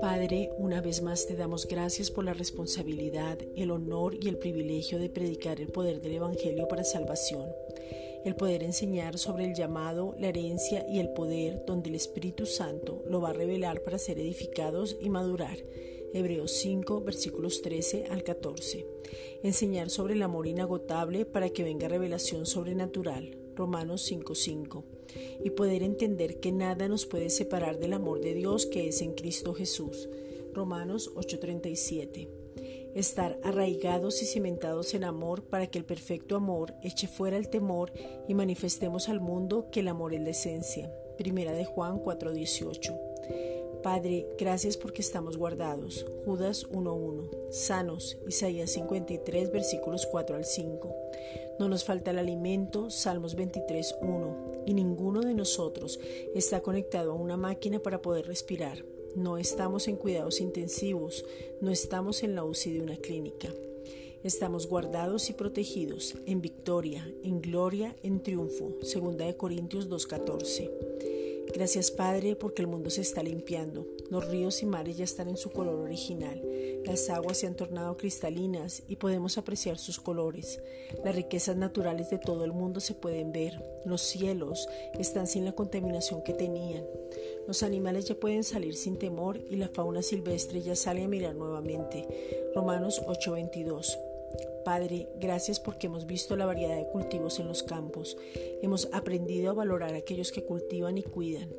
Padre, una vez más te damos gracias por la responsabilidad, el honor y el privilegio de predicar el poder del Evangelio para salvación, el poder enseñar sobre el llamado, la herencia y el poder donde el Espíritu Santo lo va a revelar para ser edificados y madurar. Hebreos 5, versículos 13 al 14. Enseñar sobre el amor inagotable para que venga revelación sobrenatural. Romanos 5:5, y poder entender que nada nos puede separar del amor de Dios que es en Cristo Jesús. Romanos 8:37. Estar arraigados y cimentados en amor para que el perfecto amor eche fuera el temor y manifestemos al mundo que el amor es la esencia. Primera de Juan 4:18. Padre, gracias porque estamos guardados. Judas 1.1. Sanos. Isaías 53, versículos 4 al 5. No nos falta el alimento. Salmos 23.1. Y ninguno de nosotros está conectado a una máquina para poder respirar. No estamos en cuidados intensivos. No estamos en la UCI de una clínica. Estamos guardados y protegidos en victoria, en gloria, en triunfo. Segunda de Corintios 2.14. Gracias Padre porque el mundo se está limpiando. Los ríos y mares ya están en su color original. Las aguas se han tornado cristalinas y podemos apreciar sus colores. Las riquezas naturales de todo el mundo se pueden ver. Los cielos están sin la contaminación que tenían. Los animales ya pueden salir sin temor y la fauna silvestre ya sale a mirar nuevamente. Romanos 8:22. Padre, gracias porque hemos visto la variedad de cultivos en los campos. Hemos aprendido a valorar a aquellos que cultivan y cuidan.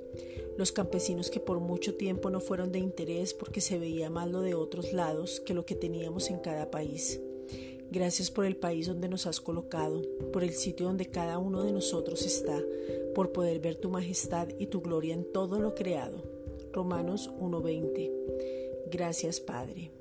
Los campesinos que por mucho tiempo no fueron de interés porque se veía más lo de otros lados que lo que teníamos en cada país. Gracias por el país donde nos has colocado, por el sitio donde cada uno de nosotros está, por poder ver tu majestad y tu gloria en todo lo creado. Romanos 1:20. Gracias Padre.